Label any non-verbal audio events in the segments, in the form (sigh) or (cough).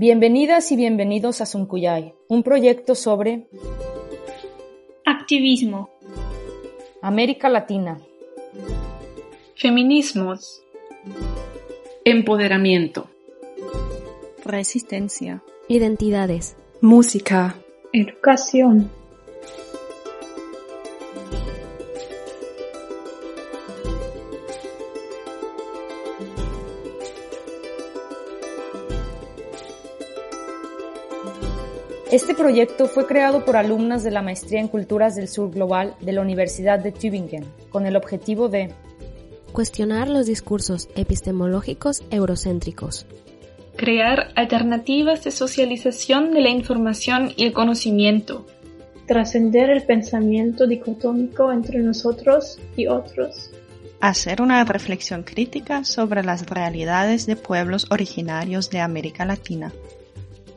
Bienvenidas y bienvenidos a Suncuyay, un proyecto sobre activismo, América Latina, feminismos, empoderamiento, resistencia, identidades, música, educación. Este proyecto fue creado por alumnas de la Maestría en Culturas del Sur Global de la Universidad de Tübingen, con el objetivo de cuestionar los discursos epistemológicos eurocéntricos, crear alternativas de socialización de la información y el conocimiento, trascender el pensamiento dicotómico entre nosotros y otros, hacer una reflexión crítica sobre las realidades de pueblos originarios de América Latina,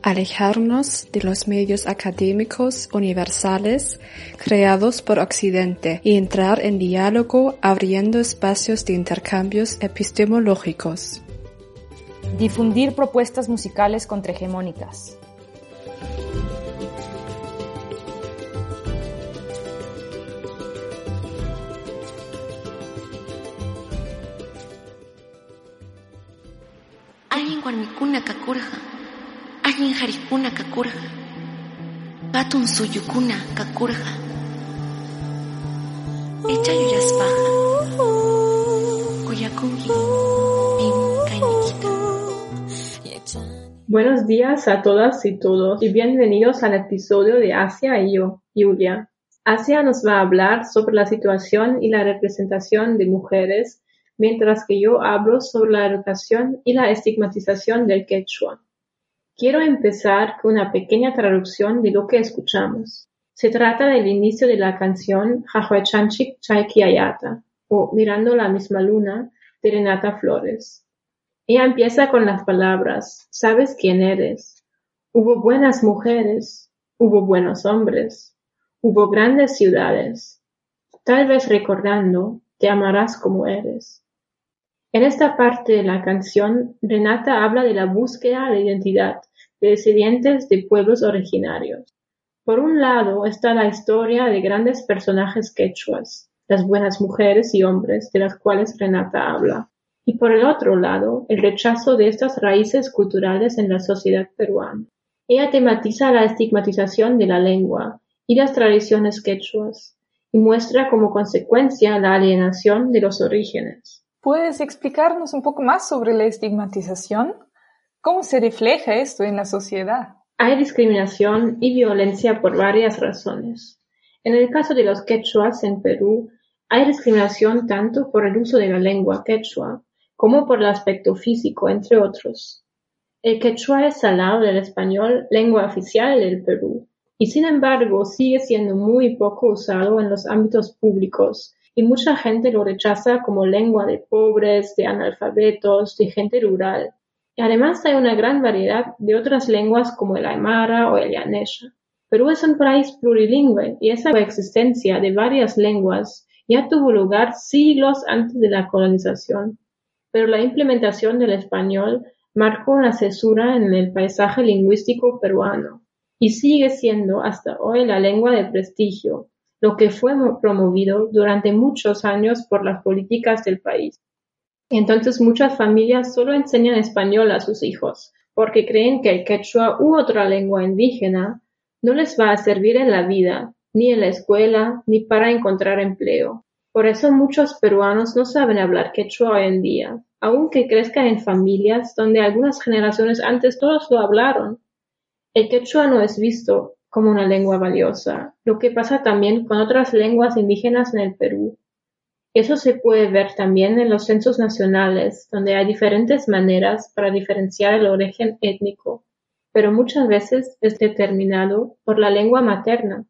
alejarnos de los medios académicos universales creados por Occidente y entrar en diálogo abriendo espacios de intercambios epistemológicos. Difundir propuestas musicales contrahegemónicas. Alguien guarmicuna Buenos días a todas y todos y bienvenidos al episodio de Asia y yo, Julia. Asia nos va a hablar sobre la situación y la representación de mujeres, mientras que yo hablo sobre la educación y la estigmatización del quechua. Quiero empezar con una pequeña traducción de lo que escuchamos. Se trata del inicio de la canción Jajuechanchik Chaikiayata o Mirando la misma luna de Renata Flores. Ella empieza con las palabras, ¿sabes quién eres? Hubo buenas mujeres, hubo buenos hombres, hubo grandes ciudades. Tal vez recordando, te amarás como eres. En esta parte de la canción, Renata habla de la búsqueda de identidad de descendientes de pueblos originarios. Por un lado está la historia de grandes personajes quechuas, las buenas mujeres y hombres de las cuales Renata habla, y por el otro lado el rechazo de estas raíces culturales en la sociedad peruana. Ella tematiza la estigmatización de la lengua y las tradiciones quechuas, y muestra como consecuencia la alienación de los orígenes. ¿Puedes explicarnos un poco más sobre la estigmatización? ¿Cómo se refleja esto en la sociedad? Hay discriminación y violencia por varias razones. En el caso de los quechuas en Perú, hay discriminación tanto por el uso de la lengua quechua como por el aspecto físico, entre otros. El quechua es al lado del español lengua oficial del Perú, y sin embargo sigue siendo muy poco usado en los ámbitos públicos y mucha gente lo rechaza como lengua de pobres, de analfabetos, de gente rural. Y además hay una gran variedad de otras lenguas como el aymara o el yanesha. Perú es un país plurilingüe y esa coexistencia de varias lenguas ya tuvo lugar siglos antes de la colonización. Pero la implementación del español marcó una cesura en el paisaje lingüístico peruano y sigue siendo hasta hoy la lengua de prestigio, lo que fue promovido durante muchos años por las políticas del país. Entonces muchas familias solo enseñan español a sus hijos, porque creen que el quechua u otra lengua indígena no les va a servir en la vida, ni en la escuela, ni para encontrar empleo. Por eso muchos peruanos no saben hablar quechua hoy en día, aunque crezcan en familias donde algunas generaciones antes todos lo hablaron. El quechua no es visto como una lengua valiosa, lo que pasa también con otras lenguas indígenas en el Perú. Eso se puede ver también en los censos nacionales, donde hay diferentes maneras para diferenciar el origen étnico, pero muchas veces es determinado por la lengua materna.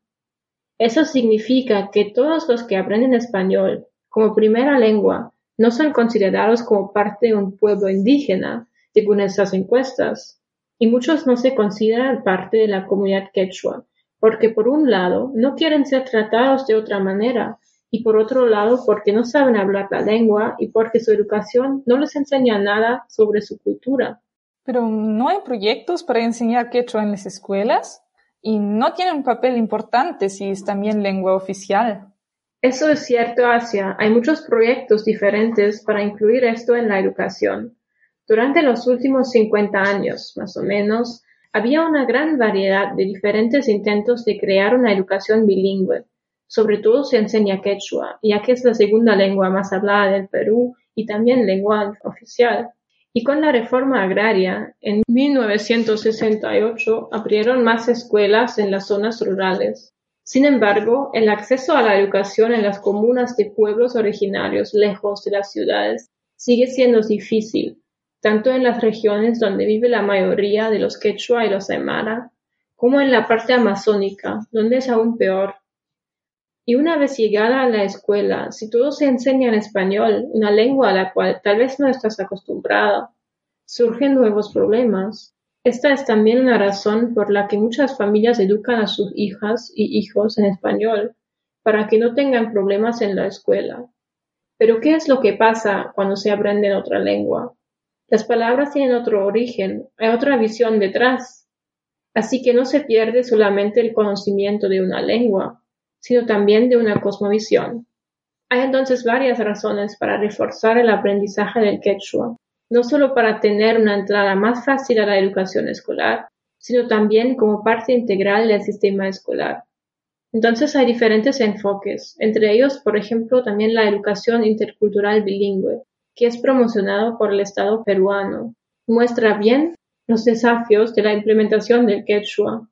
Eso significa que todos los que aprenden español como primera lengua no son considerados como parte de un pueblo indígena, según esas encuestas, y muchos no se consideran parte de la comunidad quechua, porque por un lado no quieren ser tratados de otra manera, y por otro lado porque no saben hablar la lengua y porque su educación no les enseña nada sobre su cultura. Pero no hay proyectos para enseñar quechua en las escuelas y no tiene un papel importante si es también lengua oficial. Eso es cierto, Asia. Hay muchos proyectos diferentes para incluir esto en la educación. Durante los últimos 50 años, más o menos, había una gran variedad de diferentes intentos de crear una educación bilingüe sobre todo se enseña quechua, ya que es la segunda lengua más hablada del Perú y también lengua oficial. Y con la reforma agraria, en 1968 abrieron más escuelas en las zonas rurales. Sin embargo, el acceso a la educación en las comunas de pueblos originarios lejos de las ciudades sigue siendo difícil, tanto en las regiones donde vive la mayoría de los quechua y los aymara, como en la parte amazónica, donde es aún peor. Y una vez llegada a la escuela, si todo se enseña en español, una lengua a la cual tal vez no estás acostumbrada, surgen nuevos problemas. Esta es también una razón por la que muchas familias educan a sus hijas y hijos en español, para que no tengan problemas en la escuela. Pero ¿qué es lo que pasa cuando se aprende en otra lengua? Las palabras tienen otro origen, hay otra visión detrás. Así que no se pierde solamente el conocimiento de una lengua, sino también de una cosmovisión. Hay entonces varias razones para reforzar el aprendizaje del quechua, no solo para tener una entrada más fácil a la educación escolar, sino también como parte integral del sistema escolar. Entonces hay diferentes enfoques, entre ellos, por ejemplo, también la educación intercultural bilingüe, que es promocionado por el Estado peruano. Muestra bien los desafíos de la implementación del quechua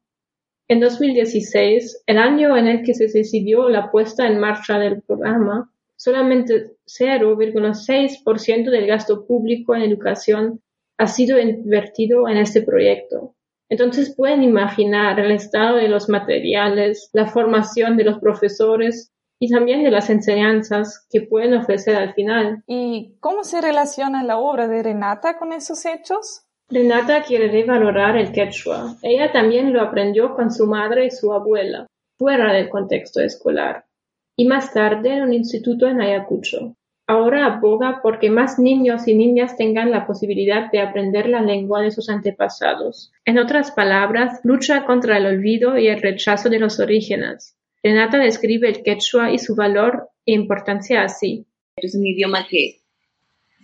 en 2016, el año en el que se decidió la puesta en marcha del programa, solamente 0,6% del gasto público en educación ha sido invertido en este proyecto. Entonces pueden imaginar el estado de los materiales, la formación de los profesores y también de las enseñanzas que pueden ofrecer al final. ¿Y cómo se relaciona la obra de Renata con esos hechos? Renata quiere revalorar el quechua. Ella también lo aprendió con su madre y su abuela, fuera del contexto escolar, y más tarde en un instituto en Ayacucho. Ahora aboga porque más niños y niñas tengan la posibilidad de aprender la lengua de sus antepasados. En otras palabras, lucha contra el olvido y el rechazo de los orígenes. Renata describe el quechua y su valor e importancia así. Es un idioma que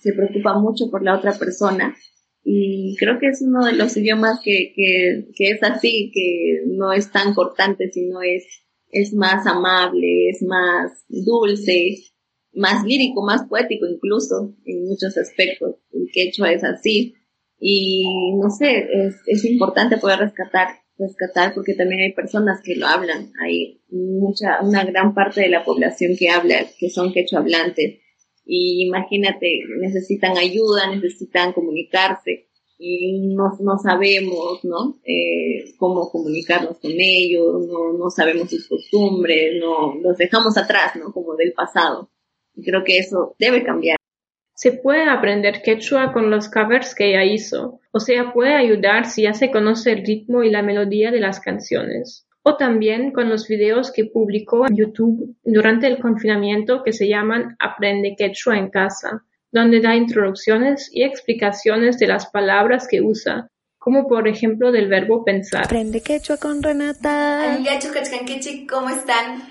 se preocupa mucho por la otra persona y creo que es uno de los idiomas que, que, que, es así, que no es tan cortante, sino es, es más amable, es más dulce, más lírico, más poético incluso en muchos aspectos. El quechua es así. Y no sé, es, es importante poder rescatar, rescatar porque también hay personas que lo hablan. Hay mucha, una gran parte de la población que habla, que son quechua hablantes y imagínate, necesitan ayuda, necesitan comunicarse y no, no sabemos, ¿no? Eh, cómo comunicarnos con ellos, no, no sabemos sus costumbres, no, los dejamos atrás, ¿no? Como del pasado. Y creo que eso debe cambiar. Se puede aprender quechua con los covers que ella hizo, o sea, puede ayudar si ya se conoce el ritmo y la melodía de las canciones o también con los videos que publicó en YouTube durante el confinamiento que se llaman Aprende Quechua en casa, donde da introducciones y explicaciones de las palabras que usa, como por ejemplo del verbo pensar. Aprende Quechua con Renata. ¿cómo están?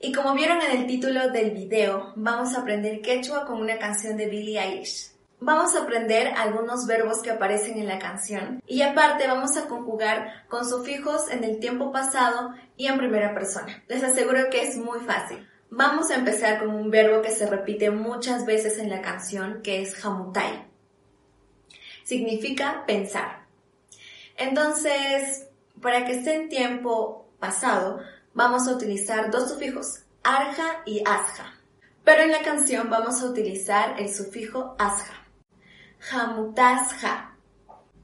Y como vieron en el título del video, vamos a aprender quechua con una canción de Billie Eilish. Vamos a aprender algunos verbos que aparecen en la canción y aparte vamos a conjugar con sufijos en el tiempo pasado y en primera persona. Les aseguro que es muy fácil. Vamos a empezar con un verbo que se repite muchas veces en la canción que es jamutai. Significa pensar. Entonces, para que esté en tiempo pasado, vamos a utilizar dos sufijos, arja y asja. Pero en la canción vamos a utilizar el sufijo asja. Jamutasja.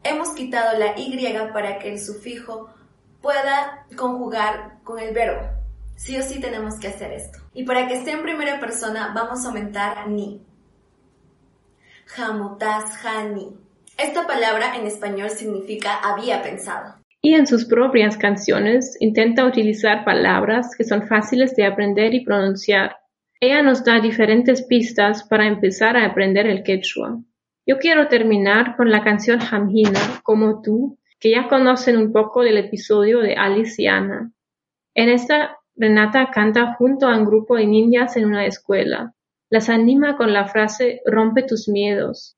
Hemos quitado la Y para que el sufijo pueda conjugar con el verbo. Sí o sí tenemos que hacer esto. Y para que esté en primera persona vamos a aumentar ni. Jamutasjani. Esta palabra en español significa había pensado. Y en sus propias canciones intenta utilizar palabras que son fáciles de aprender y pronunciar. Ella nos da diferentes pistas para empezar a aprender el quechua. Yo quiero terminar con la canción Jamhina, como tú, que ya conocen un poco del episodio de Alice y Ana. En esta, Renata canta junto a un grupo de niñas en una escuela. Las anima con la frase rompe tus miedos.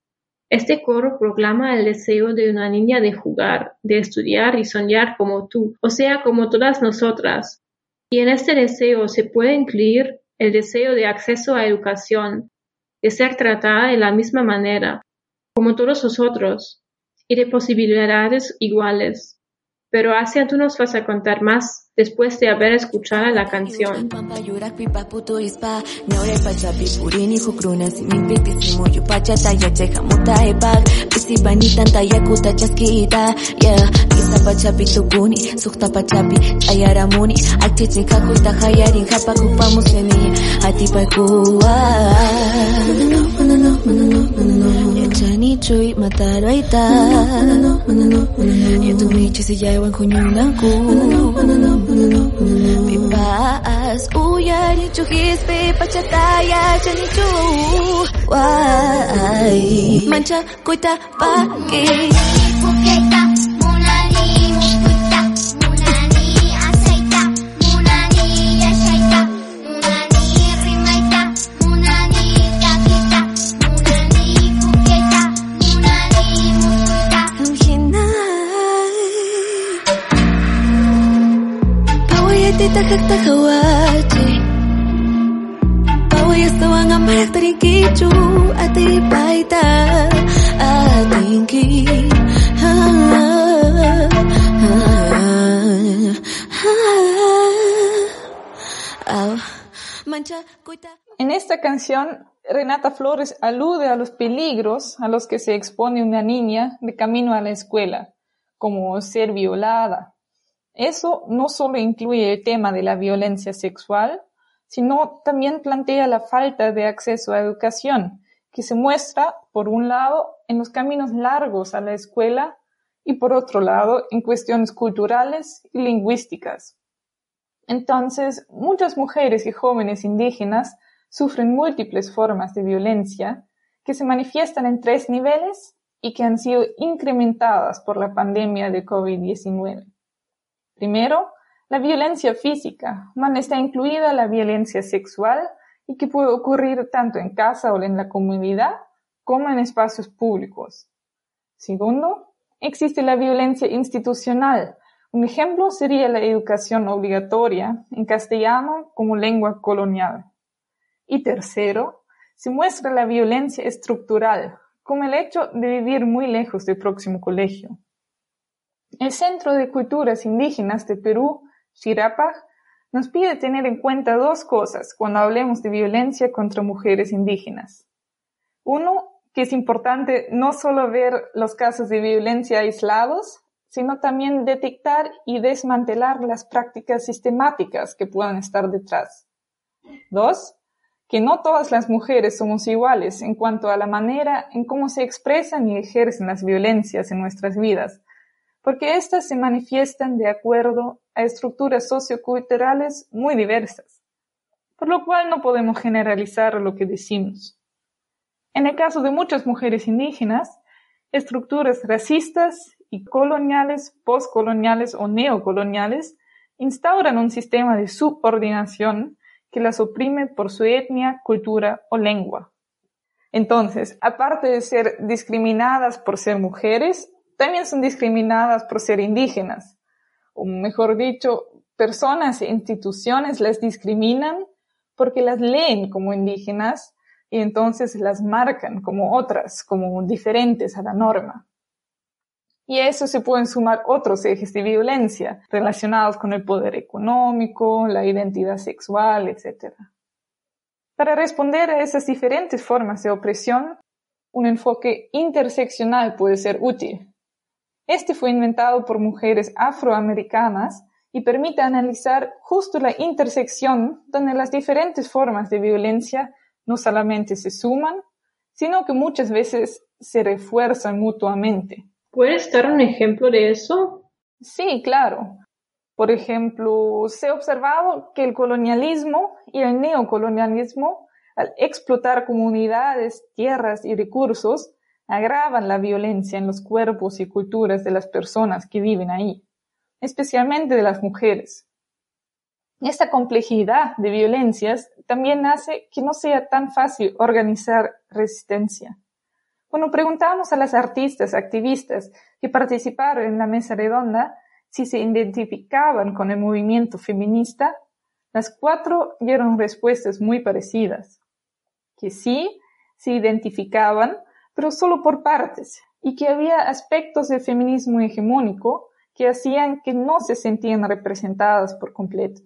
Este coro proclama el deseo de una niña de jugar, de estudiar y soñar como tú, o sea, como todas nosotras. Y en este deseo se puede incluir el deseo de acceso a educación, de ser tratada de la misma manera, como todos nosotros, y de posibilidades iguales. Pero Asia, tú nos vas a contar más después de haber escuchado la canción. Chani chui mataro aita. Yo tu mi chisi ya iwan kunyunaku Pipas uyari chuhispe pachataya chani chu Wai Mancha koita pake Puketa En esta canción, Renata Flores alude a los peligros a los que se expone una niña de camino a la escuela, como ser violada. Eso no solo incluye el tema de la violencia sexual, sino también plantea la falta de acceso a educación, que se muestra, por un lado, en los caminos largos a la escuela y por otro lado, en cuestiones culturales y lingüísticas. Entonces, muchas mujeres y jóvenes indígenas sufren múltiples formas de violencia que se manifiestan en tres niveles y que han sido incrementadas por la pandemia de COVID-19. Primero, la violencia física, donde está incluida la violencia sexual y que puede ocurrir tanto en casa o en la comunidad como en espacios públicos. Segundo, existe la violencia institucional. Un ejemplo sería la educación obligatoria en castellano como lengua colonial. Y tercero, se muestra la violencia estructural, como el hecho de vivir muy lejos del próximo colegio. El Centro de Culturas Indígenas de Perú, Xirapaj, nos pide tener en cuenta dos cosas cuando hablemos de violencia contra mujeres indígenas. Uno, que es importante no solo ver los casos de violencia aislados, sino también detectar y desmantelar las prácticas sistemáticas que puedan estar detrás. Dos, que no todas las mujeres somos iguales en cuanto a la manera en cómo se expresan y ejercen las violencias en nuestras vidas, porque éstas se manifiestan de acuerdo a estructuras socioculturales muy diversas, por lo cual no podemos generalizar lo que decimos. En el caso de muchas mujeres indígenas, estructuras racistas y coloniales, postcoloniales o neocoloniales instauran un sistema de subordinación que las oprime por su etnia, cultura o lengua. Entonces, aparte de ser discriminadas por ser mujeres, también son discriminadas por ser indígenas. O mejor dicho, personas e instituciones las discriminan porque las leen como indígenas y entonces las marcan como otras, como diferentes a la norma. Y a eso se pueden sumar otros ejes de violencia relacionados con el poder económico, la identidad sexual, etc. Para responder a esas diferentes formas de opresión, un enfoque interseccional puede ser útil. Este fue inventado por mujeres afroamericanas y permite analizar justo la intersección donde las diferentes formas de violencia no solamente se suman, sino que muchas veces se refuerzan mutuamente. ¿Puedes dar un ejemplo de eso? Sí, claro. Por ejemplo, se ha observado que el colonialismo y el neocolonialismo, al explotar comunidades, tierras y recursos, agravan la violencia en los cuerpos y culturas de las personas que viven ahí, especialmente de las mujeres. Esta complejidad de violencias también hace que no sea tan fácil organizar resistencia. Cuando preguntamos a las artistas activistas que participaron en la mesa redonda si se identificaban con el movimiento feminista, las cuatro dieron respuestas muy parecidas. Que sí, se identificaban, pero solo por partes, y que había aspectos del feminismo hegemónico que hacían que no se sentían representadas por completo.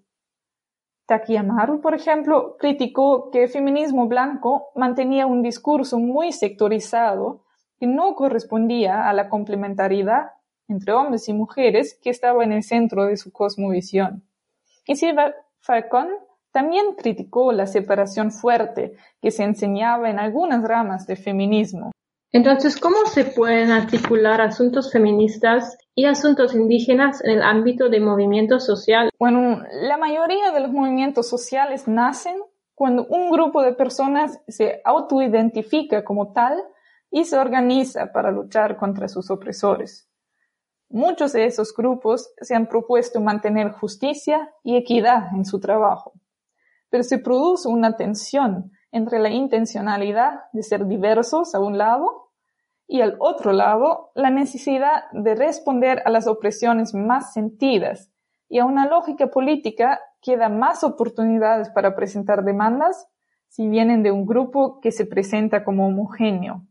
Takiyamaru, por ejemplo, criticó que el feminismo blanco mantenía un discurso muy sectorizado que no correspondía a la complementariedad entre hombres y mujeres que estaba en el centro de su cosmovisión. Y Silva Falcón también criticó la separación fuerte que se enseñaba en algunas ramas del feminismo. Entonces, ¿cómo se pueden articular asuntos feministas y asuntos indígenas en el ámbito de movimientos sociales? Bueno, la mayoría de los movimientos sociales nacen cuando un grupo de personas se autoidentifica como tal y se organiza para luchar contra sus opresores. Muchos de esos grupos se han propuesto mantener justicia y equidad en su trabajo, pero se produce una tensión entre la intencionalidad de ser diversos a un lado y al otro lado la necesidad de responder a las opresiones más sentidas y a una lógica política que da más oportunidades para presentar demandas si vienen de un grupo que se presenta como homogéneo.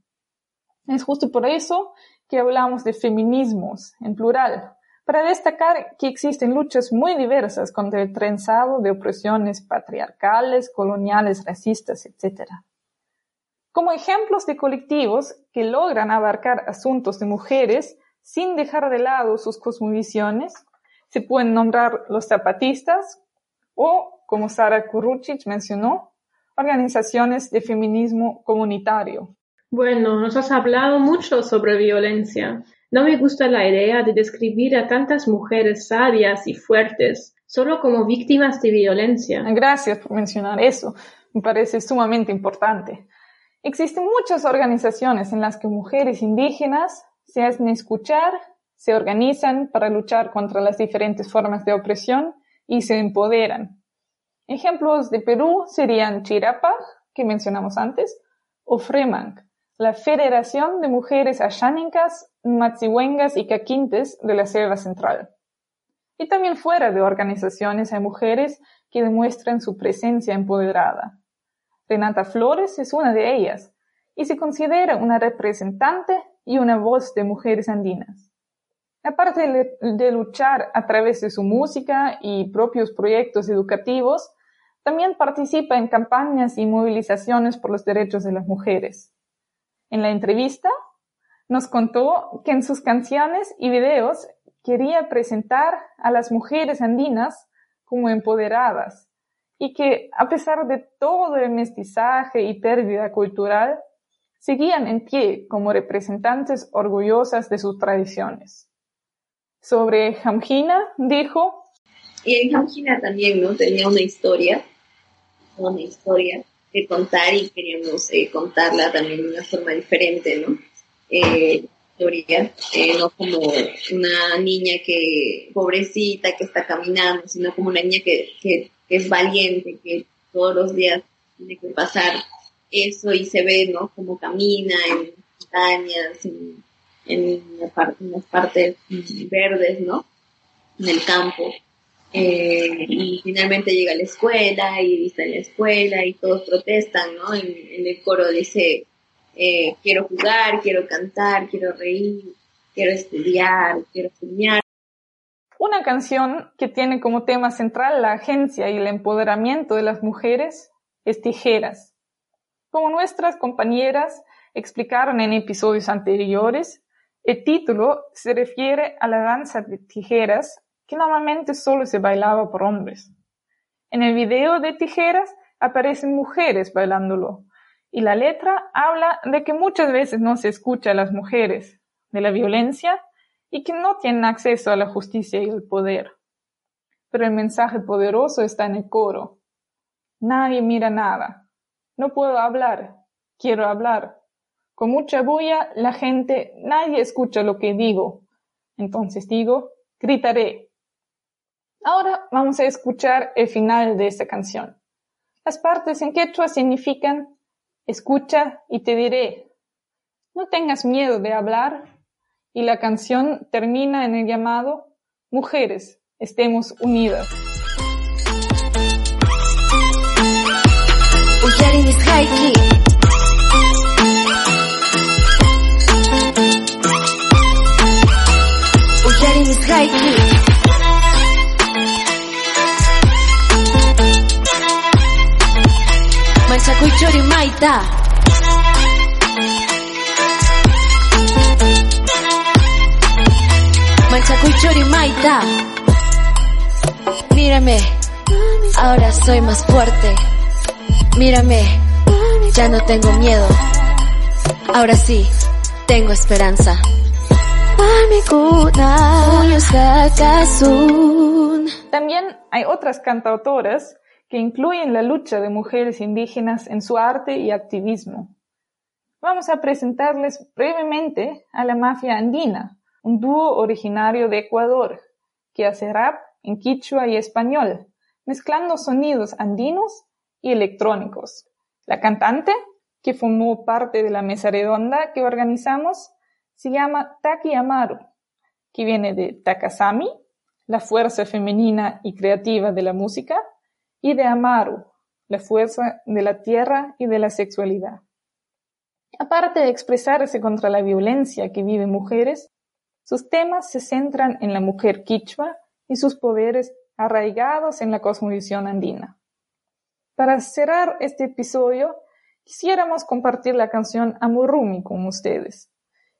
Es justo por eso que hablamos de feminismos en plural, para destacar que existen luchas muy diversas contra el trenzado de opresiones patriarcales, coloniales, racistas, etc. Como ejemplos de colectivos que logran abarcar asuntos de mujeres sin dejar de lado sus cosmovisiones, se pueden nombrar los zapatistas o, como Sara Kurucic mencionó, organizaciones de feminismo comunitario. Bueno, nos has hablado mucho sobre violencia. No me gusta la idea de describir a tantas mujeres sabias y fuertes solo como víctimas de violencia. Gracias por mencionar eso. Me parece sumamente importante. Existen muchas organizaciones en las que mujeres indígenas se hacen escuchar, se organizan para luchar contra las diferentes formas de opresión y se empoderan. Ejemplos de Perú serían Chirapa, que mencionamos antes, o Fremang, la Federación de Mujeres Ashánicas, Matsihuengas y Caquintes de la Selva Central. Y también fuera de organizaciones hay mujeres que demuestran su presencia empoderada. Renata Flores es una de ellas y se considera una representante y una voz de mujeres andinas. Aparte de luchar a través de su música y propios proyectos educativos, también participa en campañas y movilizaciones por los derechos de las mujeres. En la entrevista nos contó que en sus canciones y videos quería presentar a las mujeres andinas como empoderadas y que a pesar de todo el mestizaje y pérdida cultural, seguían en pie como representantes orgullosas de sus tradiciones. Sobre Jamjina dijo, y en Jamjina también, ¿no? Tenía una historia, una historia que contar y queríamos eh, contarla también de una forma diferente, ¿no? Eh, eh, no como una niña que, pobrecita, que está caminando, sino como una niña que, que, es valiente, que todos los días tiene que pasar eso y se ve, ¿no? Como camina en montañas, en, en, en las partes verdes, ¿no? En el campo. Eh, y finalmente llega a la escuela y está en la escuela y todos protestan, ¿no? En, el coro dice, eh, quiero jugar, quiero cantar, quiero reír, quiero estudiar, quiero soñar. Una canción que tiene como tema central la agencia y el empoderamiento de las mujeres es tijeras. Como nuestras compañeras explicaron en episodios anteriores, el título se refiere a la danza de tijeras que normalmente solo se bailaba por hombres. En el video de tijeras aparecen mujeres bailándolo y la letra habla de que muchas veces no se escucha a las mujeres, de la violencia y que no tienen acceso a la justicia y el poder. Pero el mensaje poderoso está en el coro. Nadie mira nada. No puedo hablar. Quiero hablar. Con mucha bulla, la gente, nadie escucha lo que digo. Entonces digo, gritaré. Ahora vamos a escuchar el final de esta canción. Las partes en quechua significan escucha y te diré. No tengas miedo de hablar. Y la canción termina en el llamado Mujeres, estemos unidas. Maita. Manchacuichori Maita. Mírame, ahora soy más fuerte. Mírame, ya no tengo miedo. Ahora sí, tengo esperanza. También hay otras cantautoras que incluyen la lucha de mujeres indígenas en su arte y activismo. Vamos a presentarles brevemente a la Mafia Andina, un dúo originario de Ecuador, que hace rap en quichua y español, mezclando sonidos andinos y electrónicos. La cantante, que formó parte de la mesa redonda que organizamos, se llama Taki Amaru, que viene de Takasami, la fuerza femenina y creativa de la música, y de Amaru, la fuerza de la tierra y de la sexualidad. Aparte de expresarse contra la violencia que viven mujeres, sus temas se centran en la mujer quichua y sus poderes arraigados en la cosmovisión andina. Para cerrar este episodio, quisiéramos compartir la canción Amurumi con ustedes.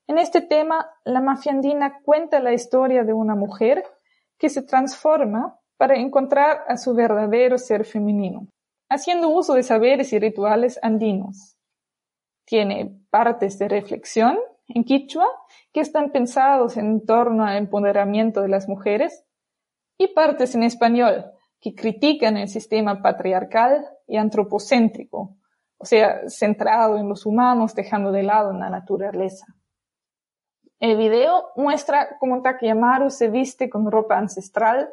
En este tema, la mafia andina cuenta la historia de una mujer que se transforma para encontrar a su verdadero ser femenino, haciendo uso de saberes y rituales andinos. Tiene partes de reflexión en quichua que están pensados en torno al empoderamiento de las mujeres y partes en español que critican el sistema patriarcal y antropocéntrico, o sea, centrado en los humanos dejando de lado la naturaleza. El video muestra cómo Takeyamaru se viste con ropa ancestral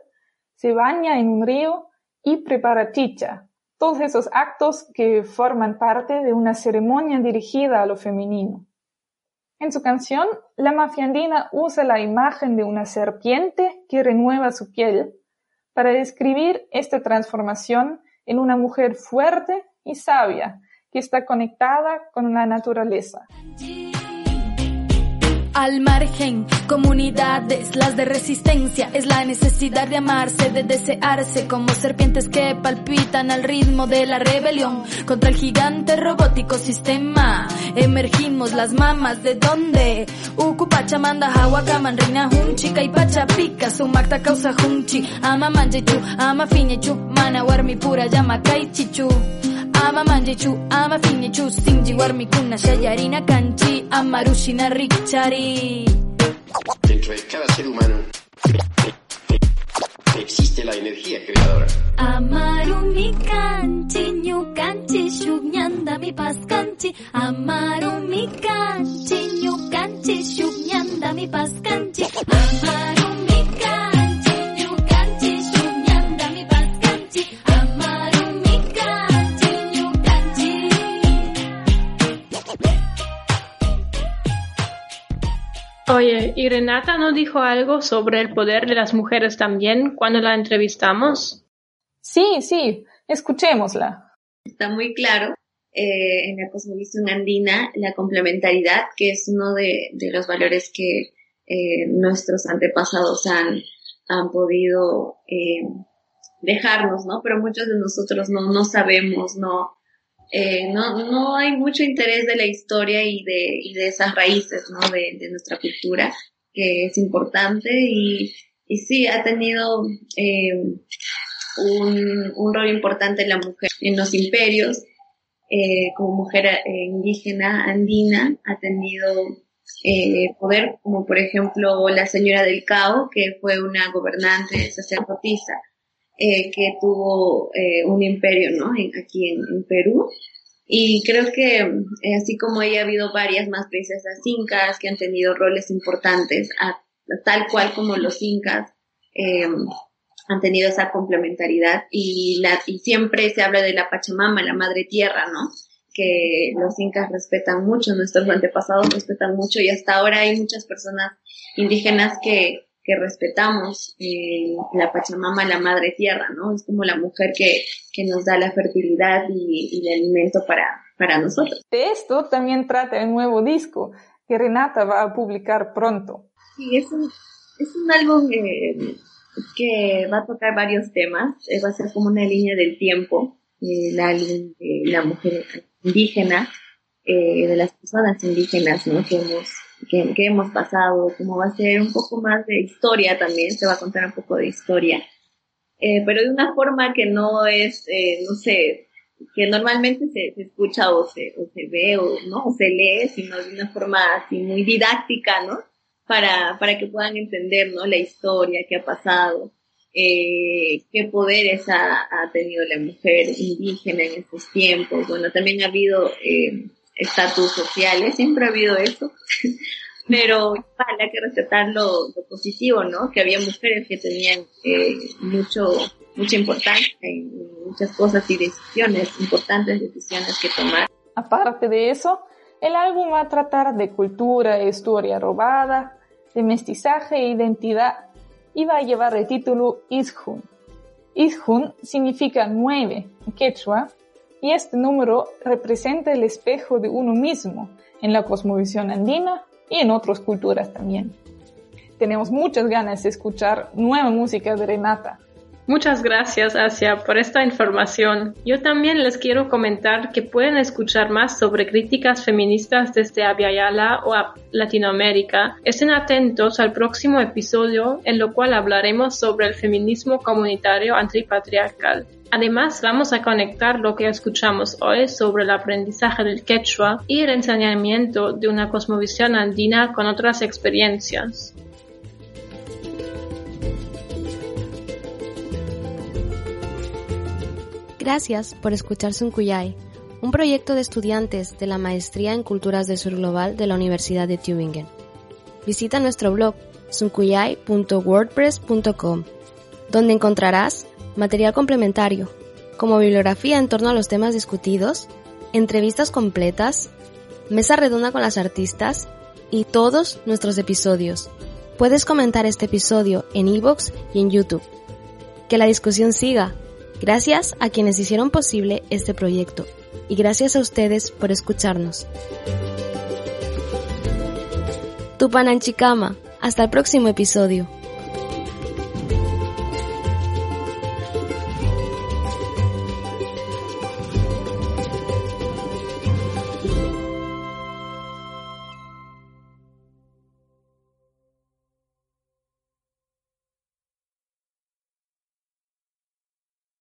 se baña en un río y prepara chicha. Todos esos actos que forman parte de una ceremonia dirigida a lo femenino. En su canción, la mafiandina usa la imagen de una serpiente que renueva su piel para describir esta transformación en una mujer fuerte y sabia que está conectada con la naturaleza al margen, comunidades, las de resistencia, es la necesidad de amarse, de desearse, como serpientes que palpitan al ritmo de la rebelión contra el gigante robótico sistema. Emergimos las mamas de donde Ucupacha manda Hawakaman, reina hunchi, pacha pica, sumakta causa hunchi, ama manjechu, ama fiñechu, mana warmi pura llama chichu. Ama manjechu, ama fiñechu, sinji warmi kuna shayarina kanchi, ama rushina richari. Dentro de cada ser humano existe la energía creadora. Amaru mi kanchi, ñu kanchi, shugnyanda mi pas kanchi. Amaru mi kanchi, ñu kanchi, shugnyanda mi pas kanchi. Amaru Oye, ¿y Renata no dijo algo sobre el poder de las mujeres también cuando la entrevistamos? Sí, sí, escuchémosla. Está muy claro eh, en la cosmovisión andina la complementariedad, que es uno de, de los valores que eh, nuestros antepasados han, han podido eh, dejarnos, ¿no? Pero muchos de nosotros no, no sabemos, no, eh, no, no hay mucho interés de la historia y de, de esas raíces, ¿no? De, de nuestra cultura, que es importante y, y sí, ha tenido eh, un, un rol importante la mujer en los imperios, eh, como mujer eh, indígena andina, ha tenido poder, como por ejemplo la señora del Cao, que fue una gobernante sacerdotisa, eh, que tuvo eh, un imperio, ¿no? Aquí en, Perú. Y creo que eh, así como ella ha habido varias más princesas incas que han tenido roles importantes, tal cual como los incas eh, han tenido esa complementariedad y siempre se habla de la Pachamama, la madre tierra, ¿no? que los incas respetan mucho, nuestros antepasados respetan mucho y hasta ahora hay muchas personas indígenas que, que respetamos eh, la Pachamama, la madre tierra, ¿no? Es como la mujer que, que nos da la fertilidad y, y el alimento para, para nosotros. De esto también trata el nuevo disco que Renata va a publicar pronto. Sí, es un, es un álbum eh, que va a tocar varios temas, eh, va a ser como una línea del tiempo, eh, el álbum de la mujer indígena, eh, de las personas indígenas, ¿no? Que hemos, que, que, hemos pasado, como va a ser un poco más de historia también, se va a contar un poco de historia, eh, pero de una forma que no es, eh, no sé, que normalmente se, se escucha o se, o se ve o, ¿no? o se lee, sino de una forma así muy didáctica, ¿no? Para, para que puedan entender, ¿no? La historia que ha pasado eh, qué poderes ha, ha, tenido la mujer indígena en estos tiempos. Bueno, también ha habido estatus eh, sociales, siempre ha habido eso, (laughs) pero vale, hay que respetar lo, lo, positivo, ¿no? Que había mujeres que tenían eh, mucho, mucha importancia en muchas cosas y decisiones, importantes decisiones que tomar. Aparte de eso, el álbum va a tratar de cultura historia robada, de mestizaje e identidad iba a llevar el título Ishun. Ishun significa nueve en quechua y este número representa el espejo de uno mismo en la cosmovisión andina y en otras culturas también. Tenemos muchas ganas de escuchar nueva música de Renata. Muchas gracias, Asia, por esta información. Yo también les quiero comentar que pueden escuchar más sobre críticas feministas desde Aviala o Latinoamérica. Estén atentos al próximo episodio en lo cual hablaremos sobre el feminismo comunitario antipatriarcal. Además, vamos a conectar lo que escuchamos hoy sobre el aprendizaje del quechua y el enseñamiento de una cosmovisión andina con otras experiencias. Gracias por escuchar Suncuyay, un proyecto de estudiantes de la Maestría en Culturas del Sur Global de la Universidad de Tübingen. Visita nuestro blog suncuyay.wordpress.com, donde encontrarás material complementario, como bibliografía en torno a los temas discutidos, entrevistas completas, mesa redonda con las artistas y todos nuestros episodios. Puedes comentar este episodio en iVoox y en YouTube. Que la discusión siga. Gracias a quienes hicieron posible este proyecto y gracias a ustedes por escucharnos. Tupananchikama, hasta el próximo episodio.